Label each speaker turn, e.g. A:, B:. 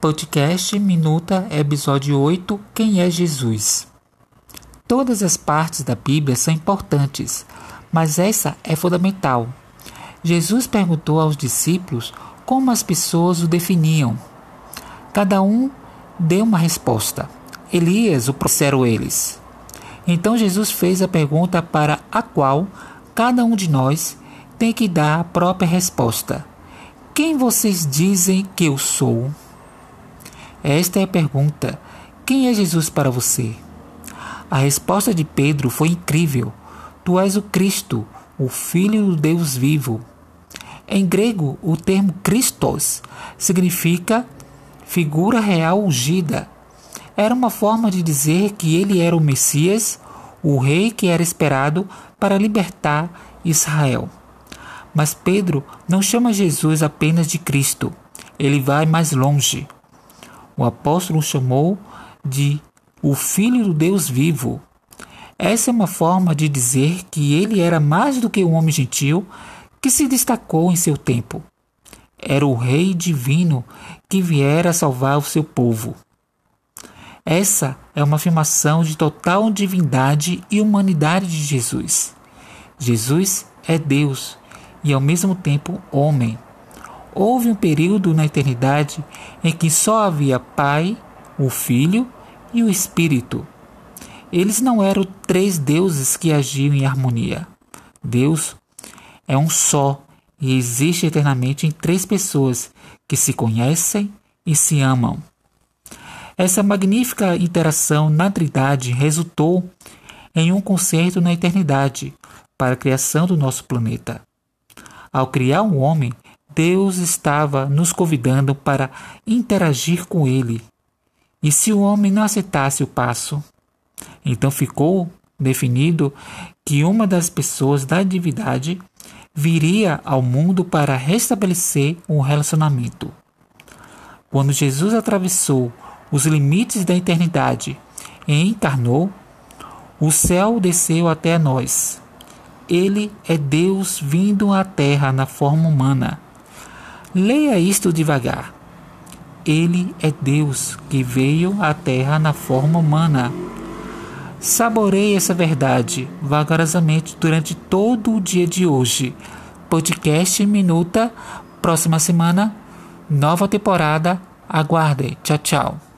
A: Podcast Minuta, episódio 8 Quem é Jesus? Todas as partes da Bíblia são importantes, mas essa é fundamental. Jesus perguntou aos discípulos como as pessoas o definiam. Cada um deu uma resposta. Elias o disseram eles. Então Jesus fez a pergunta para a qual cada um de nós tem que dar a própria resposta. Quem vocês dizem que eu sou? Esta é a pergunta: quem é Jesus para você? A resposta de Pedro foi incrível. Tu és o Cristo, o Filho do Deus vivo. Em grego, o termo Christos significa figura real ungida. Era uma forma de dizer que ele era o Messias, o rei que era esperado para libertar Israel. Mas Pedro não chama Jesus apenas de Cristo, ele vai mais longe o apóstolo chamou de o Filho do Deus vivo. Essa é uma forma de dizer que ele era mais do que um homem gentil que se destacou em seu tempo. Era o Rei divino que viera salvar o seu povo. Essa é uma afirmação de total divindade e humanidade de Jesus. Jesus é Deus e ao mesmo tempo homem. Houve um período na eternidade em que só havia Pai, o Filho e o Espírito. Eles não eram três deuses que agiam em harmonia. Deus é um só e existe eternamente em três pessoas que se conhecem e se amam. Essa magnífica interação na Trindade resultou em um concerto na eternidade para a criação do nosso planeta. Ao criar um homem, Deus estava nos convidando para interagir com Ele. E se o homem não aceitasse o passo, então ficou definido que uma das pessoas da divindade viria ao mundo para restabelecer um relacionamento. Quando Jesus atravessou os limites da eternidade e encarnou, o céu desceu até nós. Ele é Deus vindo à terra na forma humana Leia isto devagar. Ele é Deus que veio à Terra na forma humana. Saboreie essa verdade vagarosamente durante todo o dia de hoje. Podcast Minuta, próxima semana, nova temporada. Aguarde. Tchau, tchau.